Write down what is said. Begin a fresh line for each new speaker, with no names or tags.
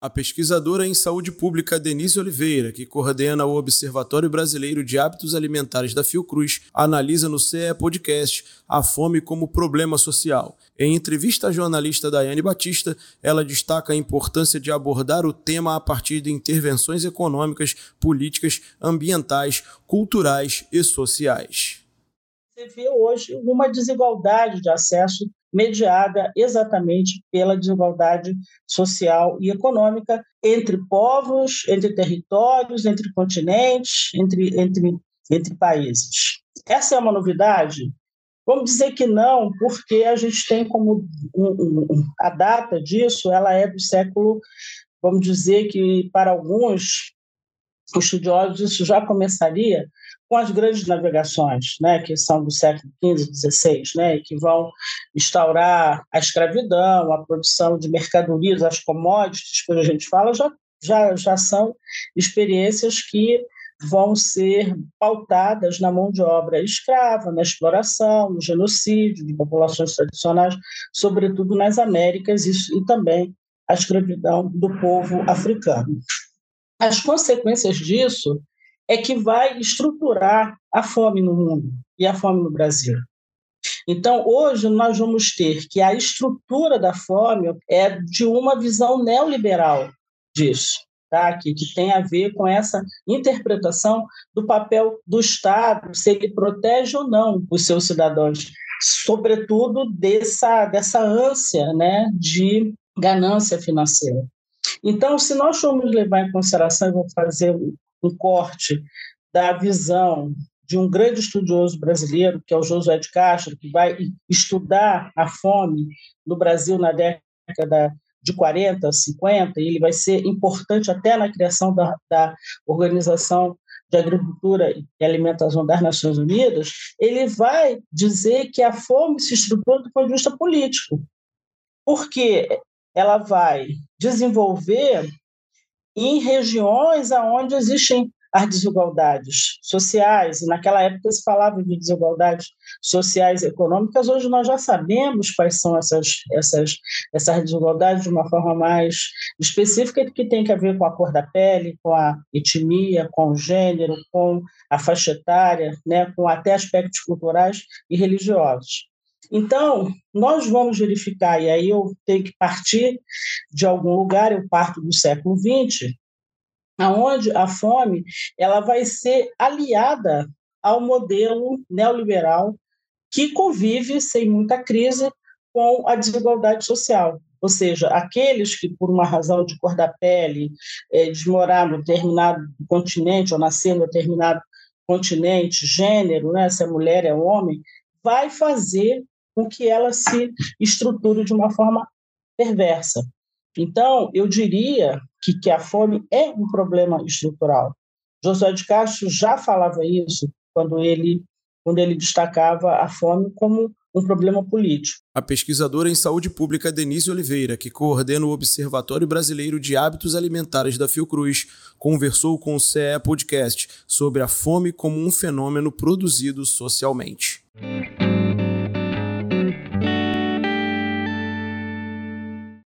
A pesquisadora em saúde pública Denise Oliveira, que coordena o Observatório Brasileiro de Hábitos Alimentares da Fiocruz, analisa no CE Podcast a fome como problema social. Em entrevista à jornalista Daiane Batista, ela destaca a importância de abordar o tema a partir de intervenções econômicas, políticas, ambientais, culturais e sociais.
Você vê hoje uma desigualdade de acesso mediada exatamente pela desigualdade social e econômica entre povos, entre territórios, entre continentes, entre, entre, entre países. Essa é uma novidade? Vamos dizer que não, porque a gente tem como um, um, a data disso, ela é do século, vamos dizer que para alguns estudiosos isso já começaria com as grandes navegações, né, que são do século XV, XVI, né, que vão instaurar a escravidão, a produção de mercadorias, as commodities, que a gente fala, já, já, já são experiências que vão ser pautadas na mão de obra escrava, na exploração, no genocídio de populações tradicionais, sobretudo nas Américas, e, e também a escravidão do povo africano. As consequências disso é que vai estruturar a fome no mundo e a fome no Brasil. Então, hoje, nós vamos ter que a estrutura da fome é de uma visão neoliberal disso, tá? que, que tem a ver com essa interpretação do papel do Estado, se ele protege ou não os seus cidadãos, sobretudo dessa, dessa ânsia né, de ganância financeira. Então, se nós formos levar em consideração, eu vou fazer um corte da visão de um grande estudioso brasileiro, que é o Josué de Castro, que vai estudar a fome no Brasil na década de 40, 50, e ele vai ser importante até na criação da, da Organização de Agricultura e Alimentação das Nações Unidas, ele vai dizer que a fome se estrutura do ponto de vista político, porque ela vai desenvolver em regiões onde existem as desigualdades sociais, naquela época se falava de desigualdades sociais e econômicas, hoje nós já sabemos quais são essas, essas, essas desigualdades de uma forma mais específica, que tem que ver com a cor da pele, com a etnia, com o gênero, com a faixa etária, né, com até aspectos culturais e religiosos. Então, nós vamos verificar, e aí eu tenho que partir de algum lugar, eu parto do século XX, aonde a fome ela vai ser aliada ao modelo neoliberal que convive sem muita crise com a desigualdade social. Ou seja, aqueles que, por uma razão de cor da pele, é, de morar no determinado continente ou nascer no determinado continente, gênero, né, se a mulher é homem, vai fazer com que ela se estruture de uma forma perversa. Então, eu diria que, que a fome é um problema estrutural. Josué de Castro já falava isso quando ele, quando ele destacava a fome como um problema político.
A pesquisadora em saúde pública Denise Oliveira, que coordena o Observatório Brasileiro de Hábitos Alimentares da Fiocruz, conversou com o CE Podcast sobre a fome como um fenômeno produzido socialmente.